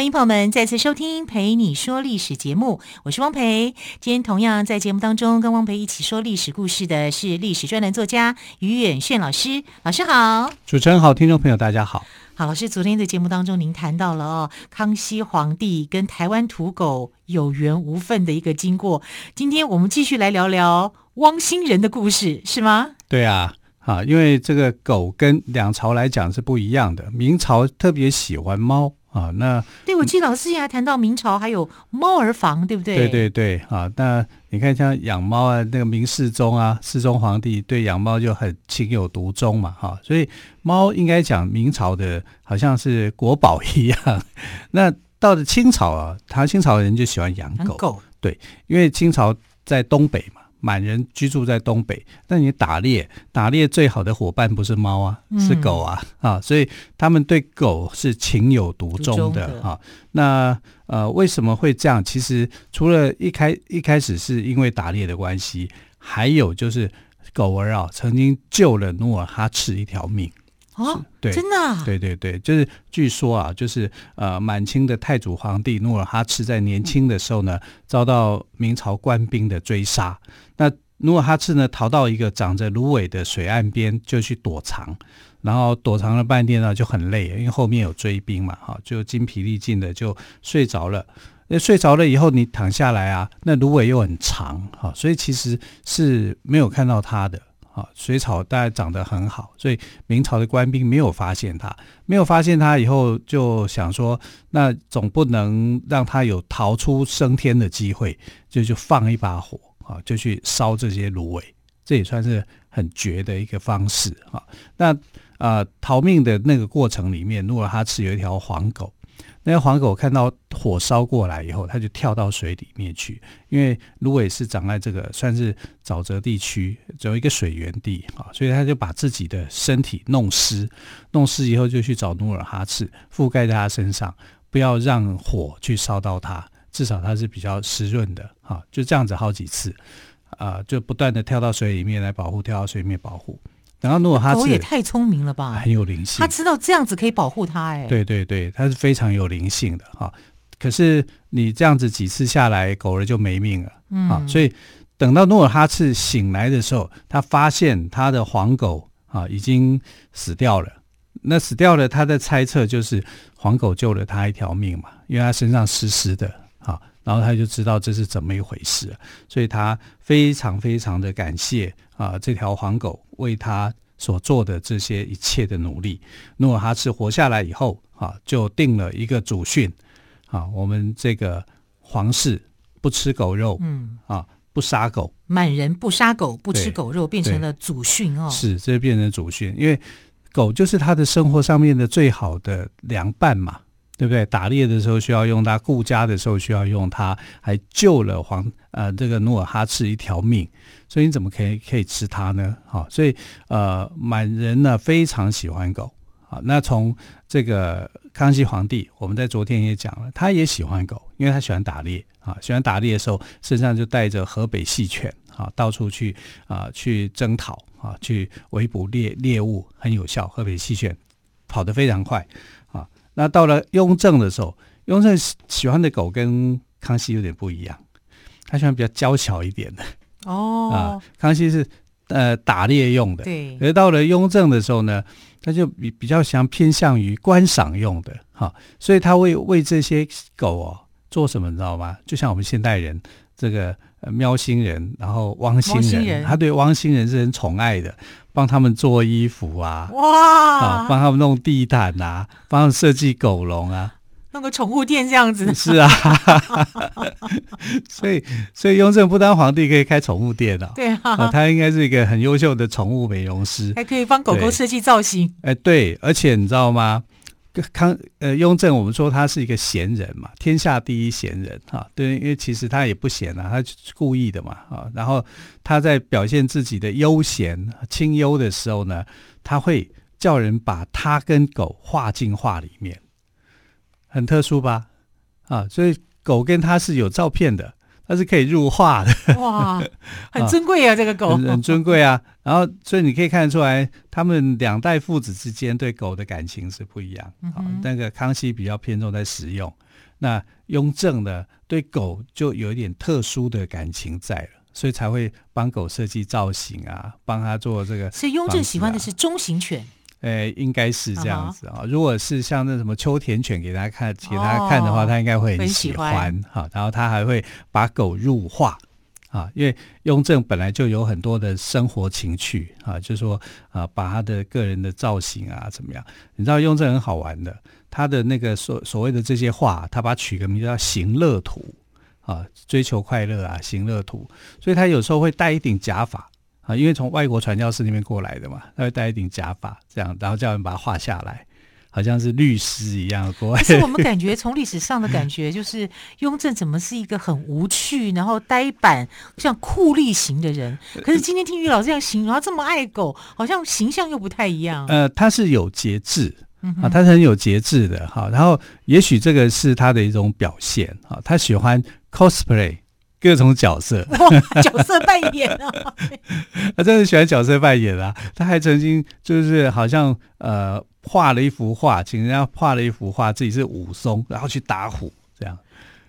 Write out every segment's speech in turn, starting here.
欢迎朋友们再次收听《陪你说历史》节目，我是汪培。今天同样在节目当中跟汪培一起说历史故事的是历史专栏作家于远炫老师。老师好，主持人好，听众朋友大家好。好，老师，昨天的节目当中您谈到了哦，康熙皇帝跟台湾土狗有缘无分的一个经过。今天我们继续来聊聊汪星人的故事，是吗？对啊，啊，因为这个狗跟两朝来讲是不一样的，明朝特别喜欢猫。啊，那对，我记得老师也还谈到明朝还有猫儿房，对不对？对对对，啊，那你看像养猫啊，那个明世宗啊，世宗皇帝对养猫就很情有独钟嘛，哈，所以猫应该讲明朝的好像是国宝一样。那到了清朝啊，唐清朝的人就喜欢养狗，养狗，对，因为清朝在东北嘛。满人居住在东北，那你打猎，打猎最好的伙伴不是猫啊，是狗啊，嗯、啊，所以他们对狗是情有独钟的啊。那呃，为什么会这样？其实除了一开一开始是因为打猎的关系，还有就是狗儿啊，曾经救了努尔哈赤一条命。哦，对，真的啊？对对对，就是据说啊，就是呃，满清的太祖皇帝努尔哈赤在年轻的时候呢，遭到明朝官兵的追杀。那努尔哈赤呢，逃到一个长着芦苇的水岸边，就去躲藏。然后躲藏了半天呢，就很累，因为后面有追兵嘛，哈，就精疲力尽的就睡着了。那睡着了以后，你躺下来啊，那芦苇又很长，哈，所以其实是没有看到他的。啊，水草大概长得很好，所以明朝的官兵没有发现他，没有发现他以后就想说，那总不能让他有逃出升天的机会，就就放一把火啊，就去烧这些芦苇，这也算是很绝的一个方式啊。那啊，逃命的那个过程里面，努尔哈赤有一条黄狗。那个黄狗看到火烧过来以后，它就跳到水里面去，因为芦苇是长在这个算是沼泽地区，只有一个水源地啊，所以它就把自己的身体弄湿，弄湿以后就去找努尔哈赤，覆盖在他身上，不要让火去烧到他，至少它是比较湿润的啊，就这样子好几次啊，就不断的跳到水里面来保护，跳到水里面保护。然后努尔哈赤，狗也太聪明了吧，很有灵性。他知道这样子可以保护他，哎，对对对，他是非常有灵性的哈。可是你这样子几次下来，狗儿就没命了，嗯，啊所以等到努尔哈赤醒来的时候，他发现他的黄狗啊已经死掉了。那死掉了，他的猜测就是黄狗救了他一条命嘛，因为他身上湿湿的啊，然后他就知道这是怎么一回事，所以他非常非常的感谢啊这条黄狗。为他所做的这些一切的努力，努尔哈赤活下来以后，啊，就定了一个祖训，啊，我们这个皇室不吃狗肉，嗯，啊，不杀狗，满人不杀狗，不吃狗肉，变成了祖训哦。是，这变成祖训，因为狗就是他的生活上面的最好的良伴嘛。对不对？打猎的时候需要用它，顾家的时候需要用它，还救了皇呃这个努尔哈赤一条命，所以你怎么可以可以吃它呢？好，所以呃满人呢非常喜欢狗啊。那从这个康熙皇帝，我们在昨天也讲了，他也喜欢狗，因为他喜欢打猎啊，喜欢打猎的时候身上就带着河北细犬啊，到处去啊去征讨啊，去围捕猎猎物，很有效。河北细犬跑得非常快啊。那到了雍正的时候，雍正喜欢的狗跟康熙有点不一样，他喜欢比较娇小一点的哦。啊，康熙是呃打猎用的，对。而到了雍正的时候呢，他就比比较想偏向于观赏用的哈、啊，所以他会为这些狗哦做什么，你知道吗？就像我们现代人这个。呃，喵星人，然后汪星人，人。他对汪星人是很宠爱的，帮他们做衣服啊，哇，啊，帮他们弄地毯啊，帮他们设计狗笼啊，弄个宠物店这样子。是啊，所以所以雍正不当皇帝可以开宠物店的，对他应该是一个很优秀的宠物美容师，还可以帮狗狗设计造型。哎，对，而且你知道吗？康呃雍正，我们说他是一个贤人嘛，天下第一贤人哈、啊。对，因为其实他也不贤啊，他故意的嘛啊。然后他在表现自己的悠闲清幽的时候呢，他会叫人把他跟狗画进画里面，很特殊吧？啊，所以狗跟他是有照片的。它是可以入画的，哇，很尊贵啊，啊！这个狗很，很尊贵啊。然后，所以你可以看得出来，他们两代父子之间对狗的感情是不一样。嗯、啊，那个康熙比较偏重在实用，那雍正呢，对狗就有一点特殊的感情在了，所以才会帮狗设计造型啊，帮他做这个、啊。所以雍正喜欢的是中型犬。呃，应该是这样子啊、哦。如果是像那什么秋田犬给大家看，给大家看的话，他应该会很喜欢哈。然后他还会把狗入画啊，因为雍正本来就有很多的生活情趣啊，就是说啊，把他的个人的造型啊怎么样？你知道雍正很好玩的，他的那个所所谓的这些画，他把它取个名叫“行乐图”啊，追求快乐啊，行乐图。所以他有时候会戴一顶假发。啊，因为从外国传教士那边过来的嘛，他会戴一顶假发，这样，然后叫人把它画下来，好像是律师一样。国外，可是我们 感觉从历史上的感觉，就是雍正怎么是一个很无趣，然后呆板，像酷吏型的人。可是今天听于老师这样形容，他这么爱狗，好像形象又不太一样。呃，他是有节制啊，他是很有节制的哈。然后，也许这个是他的一种表现啊，他喜欢 cosplay。各种角色，角色扮演啊！他真的喜欢角色扮演啊！他还曾经就是好像呃画了一幅画，请人家画了一幅画，自己是武松，然后去打虎这样。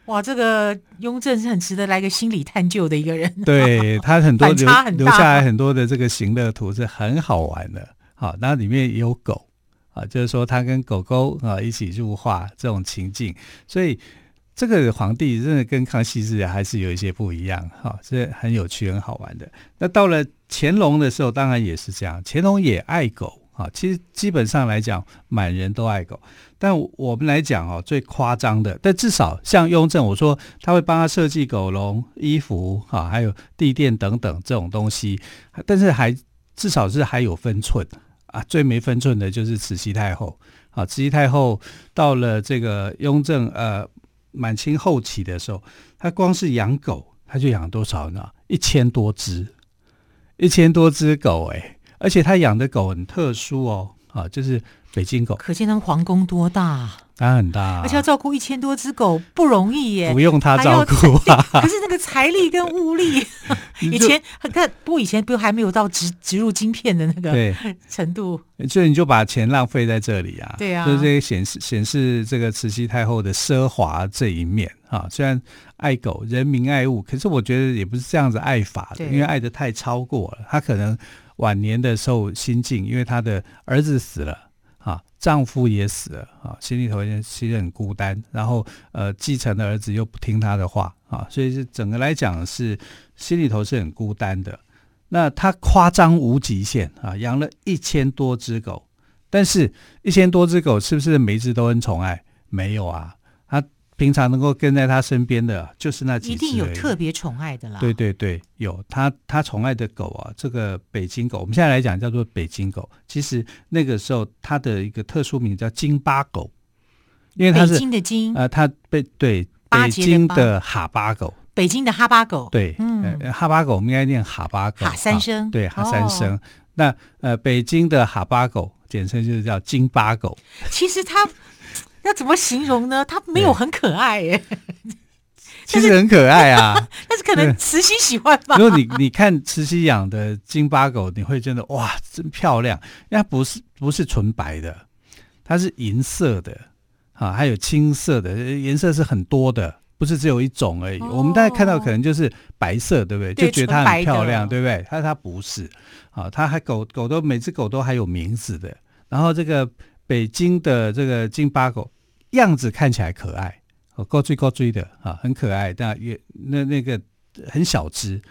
哇，这个雍正是很值得来个心理探究的一个人。对，他很多留留下来很多的这个行乐图是很好玩的。好，那里面也有狗啊，就是说他跟狗狗啊一起入画这种情境，所以。这个皇帝真的跟康熙是还是有一些不一样，哈，是很有趣、很好玩的。那到了乾隆的时候，当然也是这样，乾隆也爱狗，哈，其实基本上来讲，满人都爱狗。但我们来讲哦，最夸张的，但至少像雍正，我说他会帮他设计狗笼、衣服，哈，还有地垫等等这种东西，但是还至少是还有分寸啊。最没分寸的就是慈禧太后，啊，慈禧太后到了这个雍正，呃。满清后期的时候，他光是养狗，他就养多少呢？一千多只，一千多只狗哎！而且他养的狗很特殊哦，啊，就是北京狗。可见他们皇宫多大？当然很大，而且要照顾一千多只狗不容易耶。不用他照顾啊，可是那个财力跟物力，以前很看，不过以前不还没有到植植入晶片的那个程度，所以你就把钱浪费在这里啊。对啊，所以这个显示显示这个慈禧太后的奢华这一面啊。虽然爱狗，人民爱物，可是我觉得也不是这样子爱法的，因为爱得太超过了。他可能晚年的时候心境，因为他的儿子死了。啊丈夫也死了啊，心里头其实很孤单。然后呃，继承的儿子又不听他的话啊，所以是整个来讲是心里头是很孤单的。那他夸张无极限啊，养了一千多只狗，但是一千多只狗是不是每一只都很宠爱？没有啊。平常能够跟在他身边的，就是那。一定有特别宠爱的啦。对对对，有他他宠爱的狗啊，这个北京狗，我们现在来讲叫做北京狗。其实那个时候它的一个特殊名叫京巴狗，因为它是北京的京，呃，它被对北京的哈巴狗，北京的哈巴狗，对，嗯，呃、哈巴狗我们应该念哈巴狗，哈三声，对，哈三声。哦、那呃，北京的哈巴狗简称就是叫京巴狗。其实它。要怎么形容呢？它没有很可爱耶，其实很可爱啊。但是可能慈禧喜欢吧。如果你你看慈禧养的京巴狗，你会觉得哇，真漂亮。因为它不是不是纯白的，它是银色的啊，还有青色的，颜色是很多的，不是只有一种而已。哦、我们大家看到可能就是白色，对不对？对，就觉得它很漂亮，对不对？它它不是啊，它还狗狗都每只狗都还有名字的。然后这个。北京的这个京巴狗样子看起来可爱，哦，高追高追的啊，很可爱，但也那那个很小只，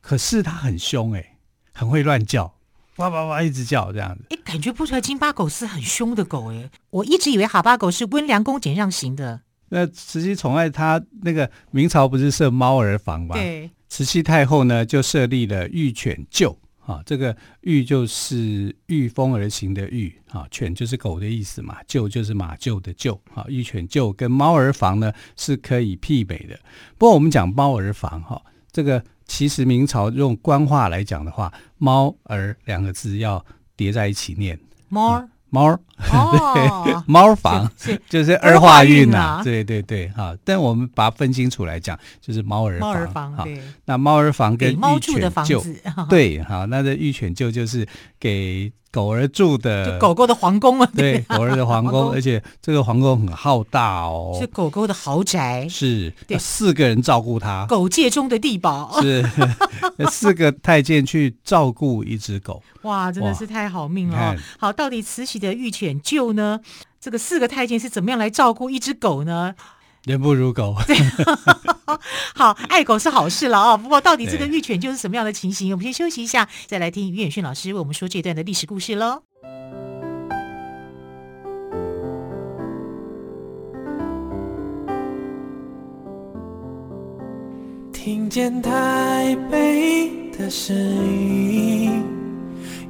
可是它很凶哎，很会乱叫，哇哇哇一直叫这样子。哎，感觉不出来京巴狗是很凶的狗哎，我一直以为哈巴狗是温良恭俭让型的。那慈禧宠爱它，那个明朝不是设猫儿房吗？对，慈禧太后呢就设立了御犬厩。啊，这个御就是御风而行的御啊，犬就是狗的意思嘛，厩就是马厩的厩啊，御犬厩跟猫儿房呢是可以媲美的。不过我们讲猫儿房哈，这个其实明朝用官话来讲的话，猫儿两个字要叠在一起念，猫儿。猫儿，对，猫房是是。就是儿化韵呐、对对对，哈。但我们把它分清楚来讲，就是猫儿房，猫儿房哈对。那猫儿房跟猫御犬住的房子，对，好，那这玉犬舅就是给狗儿住的，就狗狗的皇宫啊，对，狗儿的皇宫，而且这个皇宫很浩大哦，是狗狗的豪宅，是，对。四个人照顾它，狗界中的地宝，是，四个太监去照顾一只狗，哇，真的是太好命了哦。好，到底慈禧的御犬厩呢？这个四个太监是怎么样来照顾一只狗呢？人不如狗，对，好，爱狗是好事了啊、哦。不过，到底这个御犬就是什么样的情形？我们先休息一下，再来听于远逊老师为我们说这段的历史故事喽。听见台北的声音，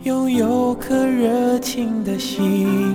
拥有颗热情的心。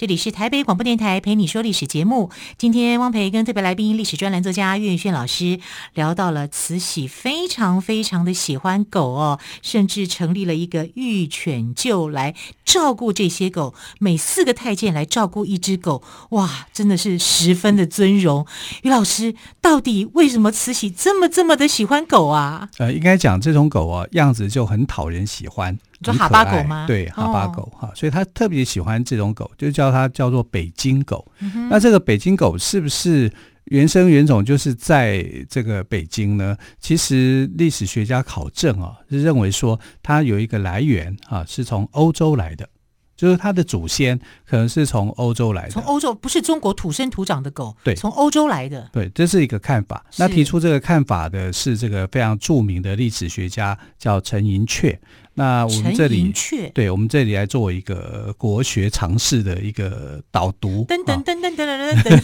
这里是台北广播电台陪你说历史节目。今天汪培跟特别来宾历史专栏作家岳远轩老师聊到了慈禧非常非常的喜欢狗哦，甚至成立了一个御犬厩来照顾这些狗，每四个太监来照顾一只狗，哇，真的是十分的尊荣。于老师，到底为什么慈禧这么这么的喜欢狗啊？呃，应该讲这种狗啊，样子就很讨人喜欢。就哈巴狗吗？对，哈巴狗哈、哦，所以他特别喜欢这种狗，就叫它叫做北京狗、嗯。那这个北京狗是不是原生原种就是在这个北京呢？其实历史学家考证啊，是认为说它有一个来源啊，是从欧洲来的。就是它的祖先可能是从欧洲来的，从欧洲不是中国土生土长的狗，对，从欧洲来的，对，这是一个看法。那提出这个看法的是这个非常著名的历史学家，叫陈寅恪。那我们这里，对，我们这里来做一个国学常识的一个导读。噔噔噔噔噔噔噔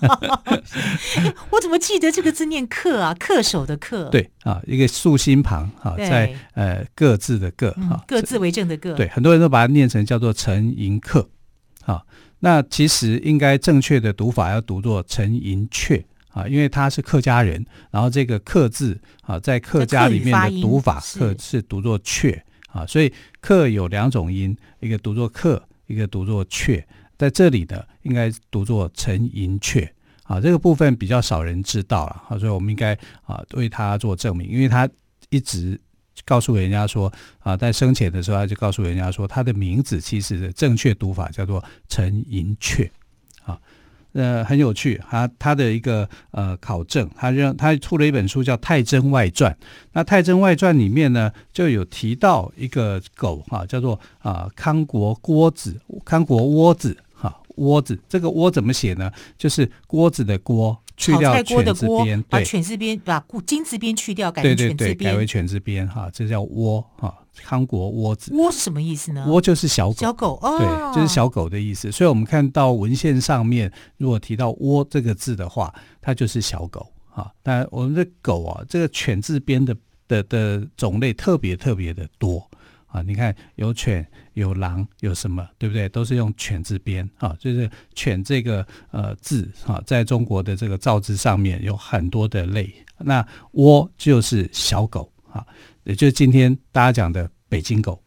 噔，我怎么记得这个字念恪啊？恪守的恪，对啊，一个竖心旁啊，在呃各自的各啊，各自为政的各，对，很多人都把它念成叫做陈寅恪，啊，那其实应该正确的读法要读作陈寅恪啊，因为他是客家人，然后这个客字啊，在客家里面的读法，客是读作雀啊，所以客有两种音，一个读作客，一个读作雀，在这里呢，应该读作陈寅恪啊，这个部分比较少人知道了啊，所以我们应该啊为他做证明，因为他一直。告诉人家说啊，在生前的时候，他就告诉人家说，他的名字其实的正确读法叫做陈寅恪啊，呃，很有趣。他他的一个呃考证，他让他出了一本书叫《太真外传》。那《太真外传》里面呢，就有提到一个狗哈、啊，叫做啊康国锅子，康国窝子哈，窝子。这个窝怎么写呢？就是锅子的锅。去掉犬字边，把犬字边把金字边去掉，改成犬字边，改为犬字边哈，这叫窝哈，康国窝子。窝是什么意思呢？窝就是小狗，小狗哦，对，就是小狗的意思。所以我们看到文献上面，如果提到窝这个字的话，它就是小狗啊。但我们的狗啊，这个犬字边的的的种类特别特别的多。啊，你看有犬有狼有什么，对不对？都是用犬字边啊，就是犬这个呃字啊，在中国的这个造字上面有很多的类。那窝就是小狗啊，也就是今天大家讲的北京狗。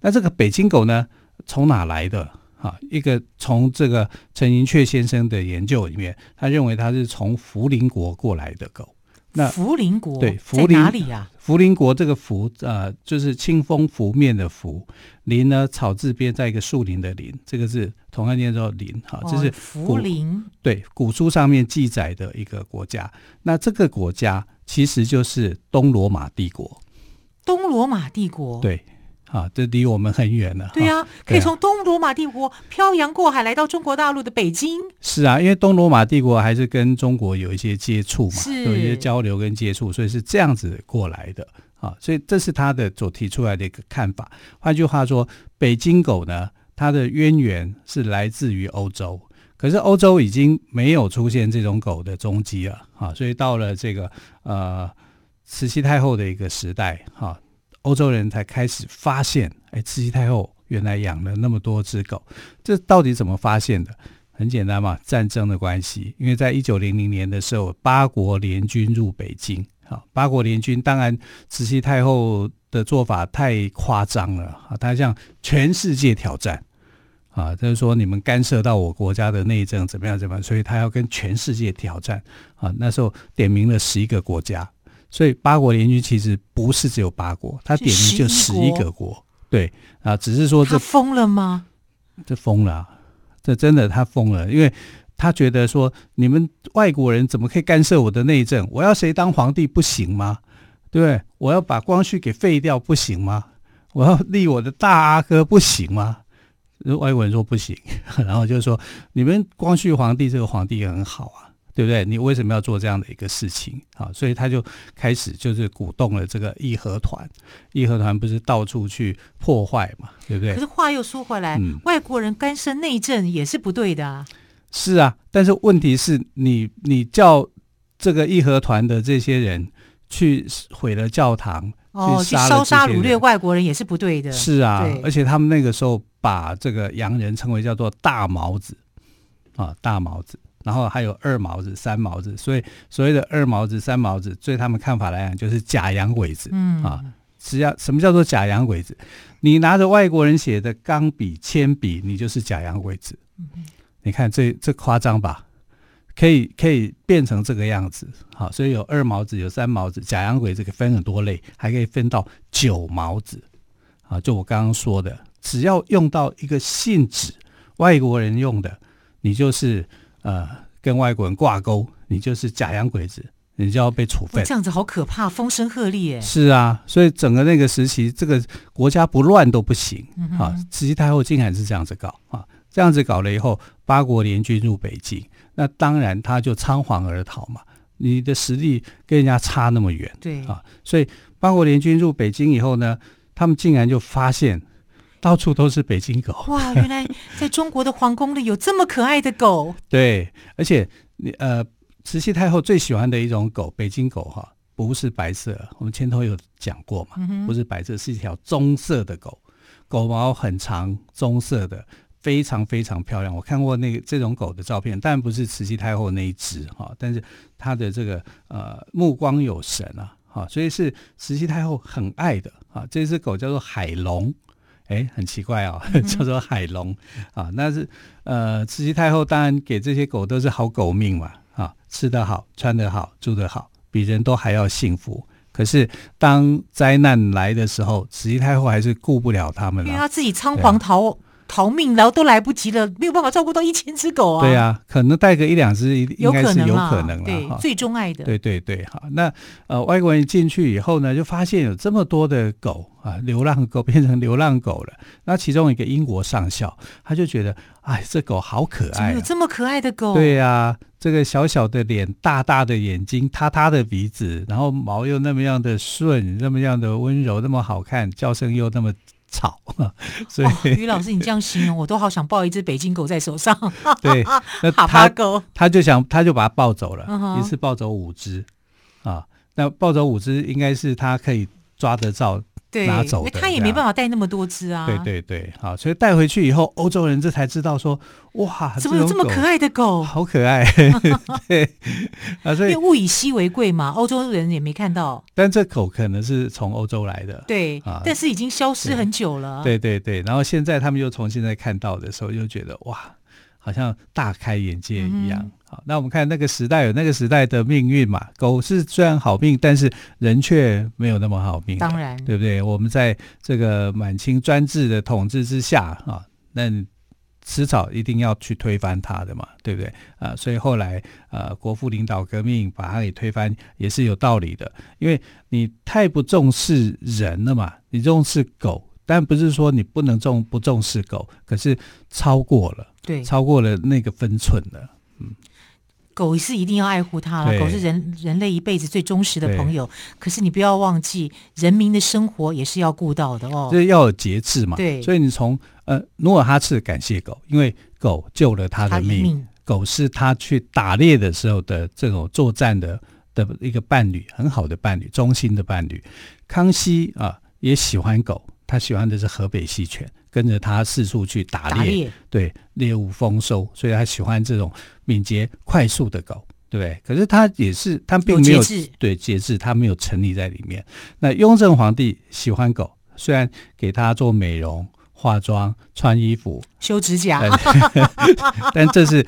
那这个北京狗呢，从哪来的啊？一个从这个陈寅恪先生的研究里面，他认为它是从福临国过来的狗。那福临国对福临哪里啊？福临国这个福呃，就是清风拂面的拂，临呢草字边在一个树林的林，这个是同样念作林哈，这是福临对古书上面记载的一个国家。那这个国家其实就是东罗马帝国。东罗马帝国对。啊，这离我们很远了。对呀、啊，可以从东罗马帝国漂洋过海来到中国大陆的北京。是啊，因为东罗马帝国还是跟中国有一些接触嘛，有一些交流跟接触，所以是这样子过来的啊。所以这是他的所提出来的一个看法。换句话说，北京狗呢，它的渊源是来自于欧洲，可是欧洲已经没有出现这种狗的踪迹了啊。所以到了这个呃慈禧太后的一个时代，哈、欧洲人才开始发现，哎，慈禧太后原来养了那么多只狗，这到底怎么发现的？很简单嘛，战争的关系。因为在一九零零年的时候，八国联军入北京，啊，八国联军，当然慈禧太后的做法太夸张了啊，她向全世界挑战，啊，就是说你们干涉到我国家的内政，怎么样怎么样，所以她要跟全世界挑战，啊，那时候点名了十一个国家。所以八国联军其实不是只有八国，他点名就十一个国，对啊，只是说这疯了吗？这疯了，啊，这真的他疯了，因为他觉得说你们外国人怎么可以干涉我的内政？我要谁当皇帝不行吗？对不对？我要把光绪给废掉不行吗？我要立我的大阿哥不行吗？外国人说不行，然后就是说你们光绪皇帝这个皇帝也很好啊。对不对？你为什么要做这样的一个事情啊？所以他就开始就是鼓动了这个义和团，义和团不是到处去破坏嘛，对不对？可是话又说回来，嗯、外国人干涉内政也是不对的啊。是啊，但是问题是你你叫这个义和团的这些人去毁了教堂，哦，去烧杀掳掠外国人也是不对的。是啊，而且他们那个时候把这个洋人称为叫做大毛子啊，大毛子。然后还有二毛子、三毛子，所以所谓的二毛子、三毛子，对他们看法来讲，就是假洋鬼子。嗯啊，只要什么叫做假洋鬼子？你拿着外国人写的钢笔、铅笔，你就是假洋鬼子。嗯、你看这这夸张吧？可以可以变成这个样子。好，所以有二毛子、有三毛子，假洋鬼子可以分很多类，还可以分到九毛子。啊，就我刚刚说的，只要用到一个信纸，外国人用的，你就是。呃，跟外国人挂钩，你就是假洋鬼子，你就要被处分。这样子好可怕，风声鹤唳耶。是啊，所以整个那个时期，这个国家不乱都不行、啊。慈禧太后竟然是这样子搞啊，这样子搞了以后，八国联军入北京，那当然他就仓皇而逃嘛。你的实力跟人家差那么远，对啊，所以八国联军入北京以后呢，他们竟然就发现。到处都是北京狗哇！原来在中国的皇宫里有这么可爱的狗。对，而且你呃，慈禧太后最喜欢的一种狗，北京狗哈，不是白色，我们前头有讲过嘛，嗯、不是白色，是一条棕色的狗，狗毛很长，棕色的，非常非常漂亮。我看过那个这种狗的照片，但不是慈禧太后那一只哈，但是它的这个呃目光有神啊，哈，所以是慈禧太后很爱的啊。这只狗叫做海龙。哎，很奇怪哦，叫做海龙啊，那是呃，慈禧太后当然给这些狗都是好狗命嘛，啊，吃得好，穿得好，住得好，比人都还要幸福。可是当灾难来的时候，慈禧太后还是顾不了他们了，因为她自己仓皇逃。逃命，然后都来不及了，没有办法照顾到一千只狗啊！对啊，可能带个一两只，应该是有可能了。对，最钟爱的。对对对，好，那呃，外国人进去以后呢，就发现有这么多的狗啊，流浪狗变成流浪狗了。那其中一个英国上校，他就觉得，哎，这狗好可爱，啊，怎么有这么可爱的狗？对呀，啊，这个小小的脸，大大的眼睛，塌塌的鼻子，然后毛又那么样的顺，那么样的温柔，那么好看，叫声又那么。草，所以于、哦、老师，你这样形容，我都好想抱一只北京狗在手上。对，那他他就想，他就把它抱走了，嗯、一次抱走五只啊。那抱走五只，应该是他可以抓得到。对，拿走的，他也没办法带那么多只啊。对对对，好，所以带回去以后，欧洲人这才知道说，哇，怎么有这么可爱的狗？好可爱，对啊，所以物以稀为贵嘛，欧洲人也没看到。但这狗可能是从欧洲来的，对，啊、但是已经消失很久了。对对对，然后现在他们又重新再看到的时候，又觉得哇，好像大开眼界一样、嗯、好，那我们看那个时代有那个时代的命运嘛，狗是虽然好命，但是人却没有那么好命。当然，对不对？我们在这个满清专制的统治之下啊，那迟早一定要去推翻它的嘛，对不对？啊，所以后来呃，国父领导革命把它给推翻也是有道理的，因为你太不重视人了嘛，你重视狗。但不是说你不能重不重视狗，可是超过了，对，超过了那个分寸了。嗯，狗是一定要爱护它了，狗是人人类一辈子最忠实的朋友。可是你不要忘记，人民的生活也是要顾到的哦。这要有节制嘛。对，所以你从呃努尔哈赤感谢狗，因为狗救了他的命，命狗是他去打猎的时候的这种作战的的一个伴侣，很好的伴侣，忠心的伴侣。康熙啊也喜欢狗。他喜欢的是河北西犬，跟着他四处去打猎，打猎对猎物丰收，所以他喜欢这种敏捷快速的狗，对？可是他也是，他并没有，对节制，他没有沉溺在里面。那雍正皇帝喜欢狗，虽然给他做美容、化妆、穿衣服、修指甲，但 这是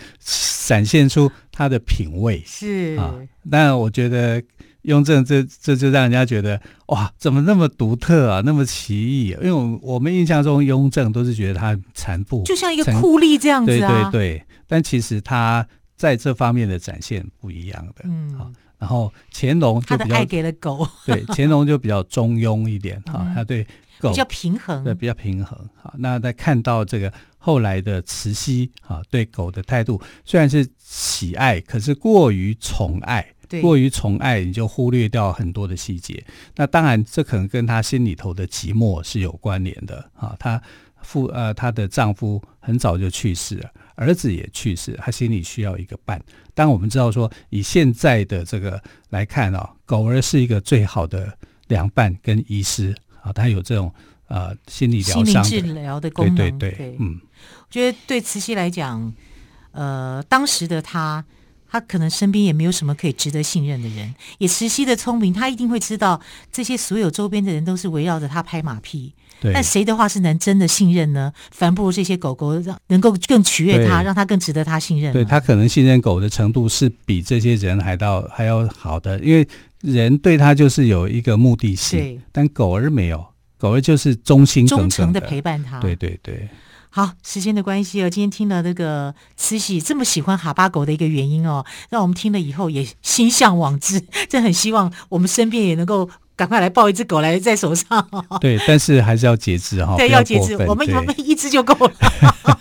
展现出他的品味是啊。但我觉得。雍正这这就让人家觉得哇，怎么那么独特啊，那么奇异啊？因为我我们印象中雍正都是觉得他残暴，就像一个酷吏这样子啊。对对对，但其实他在这方面的展现不一样的。嗯，好，然后乾隆就比较他的爱给了狗，对，乾隆就比较中庸一点哈，他对狗比较平衡，对，比较平衡。好，那在看到这个后来的慈禧啊，对狗的态度虽然是喜爱，可是过于宠爱。过于宠爱，你就忽略掉很多的细节。那当然，这可能跟她心里头的寂寞是有关联的啊。她夫呃，她的丈夫很早就去世了，儿子也去世，她心里需要一个伴。当我们知道说，以现在的这个来看啊，狗儿是一个最好的良伴跟医师啊，他有这种呃心理疗伤、心理治疗的功能。对对对，嗯，我觉得对慈禧来讲，呃，当时的她。他可能身边也没有什么可以值得信任的人，也慈禧的聪明，他一定会知道这些所有周边的人都是围绕着他拍马屁。对，但谁的话是能真的信任呢？反不如这些狗狗让能够更取悦他，让他更值得他信任。对，他可能信任狗的程度是比这些人还到还要好的，因为人对他就是有一个目的性，但狗儿没有，狗儿就是忠心忠诚的陪伴他。对对对。好，时间的关系哦，今天听了这个慈禧这么喜欢哈巴狗的一个原因哦，让我们听了以后也心向往之，真很希望我们身边也能够赶快来抱一只狗来在手上。对，但是还是要节制哈，对，要节制，我们我们一只就够了。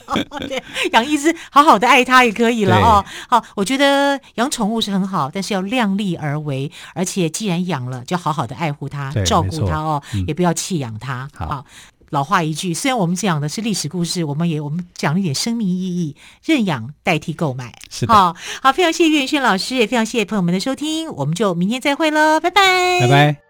对，养一只好好的爱它也可以了哦。好，我觉得养宠物是很好，但是要量力而为，而且既然养了，就好好的爱护它，照顾它哦，嗯、也不要弃养它。好。老话一句，虽然我们讲的是历史故事，我们也我们讲了一点生命意义，认养代替购买，是的。好，好，非常谢谢岳云轩老师，也非常谢谢朋友们的收听，我们就明天再会喽，拜拜，拜拜。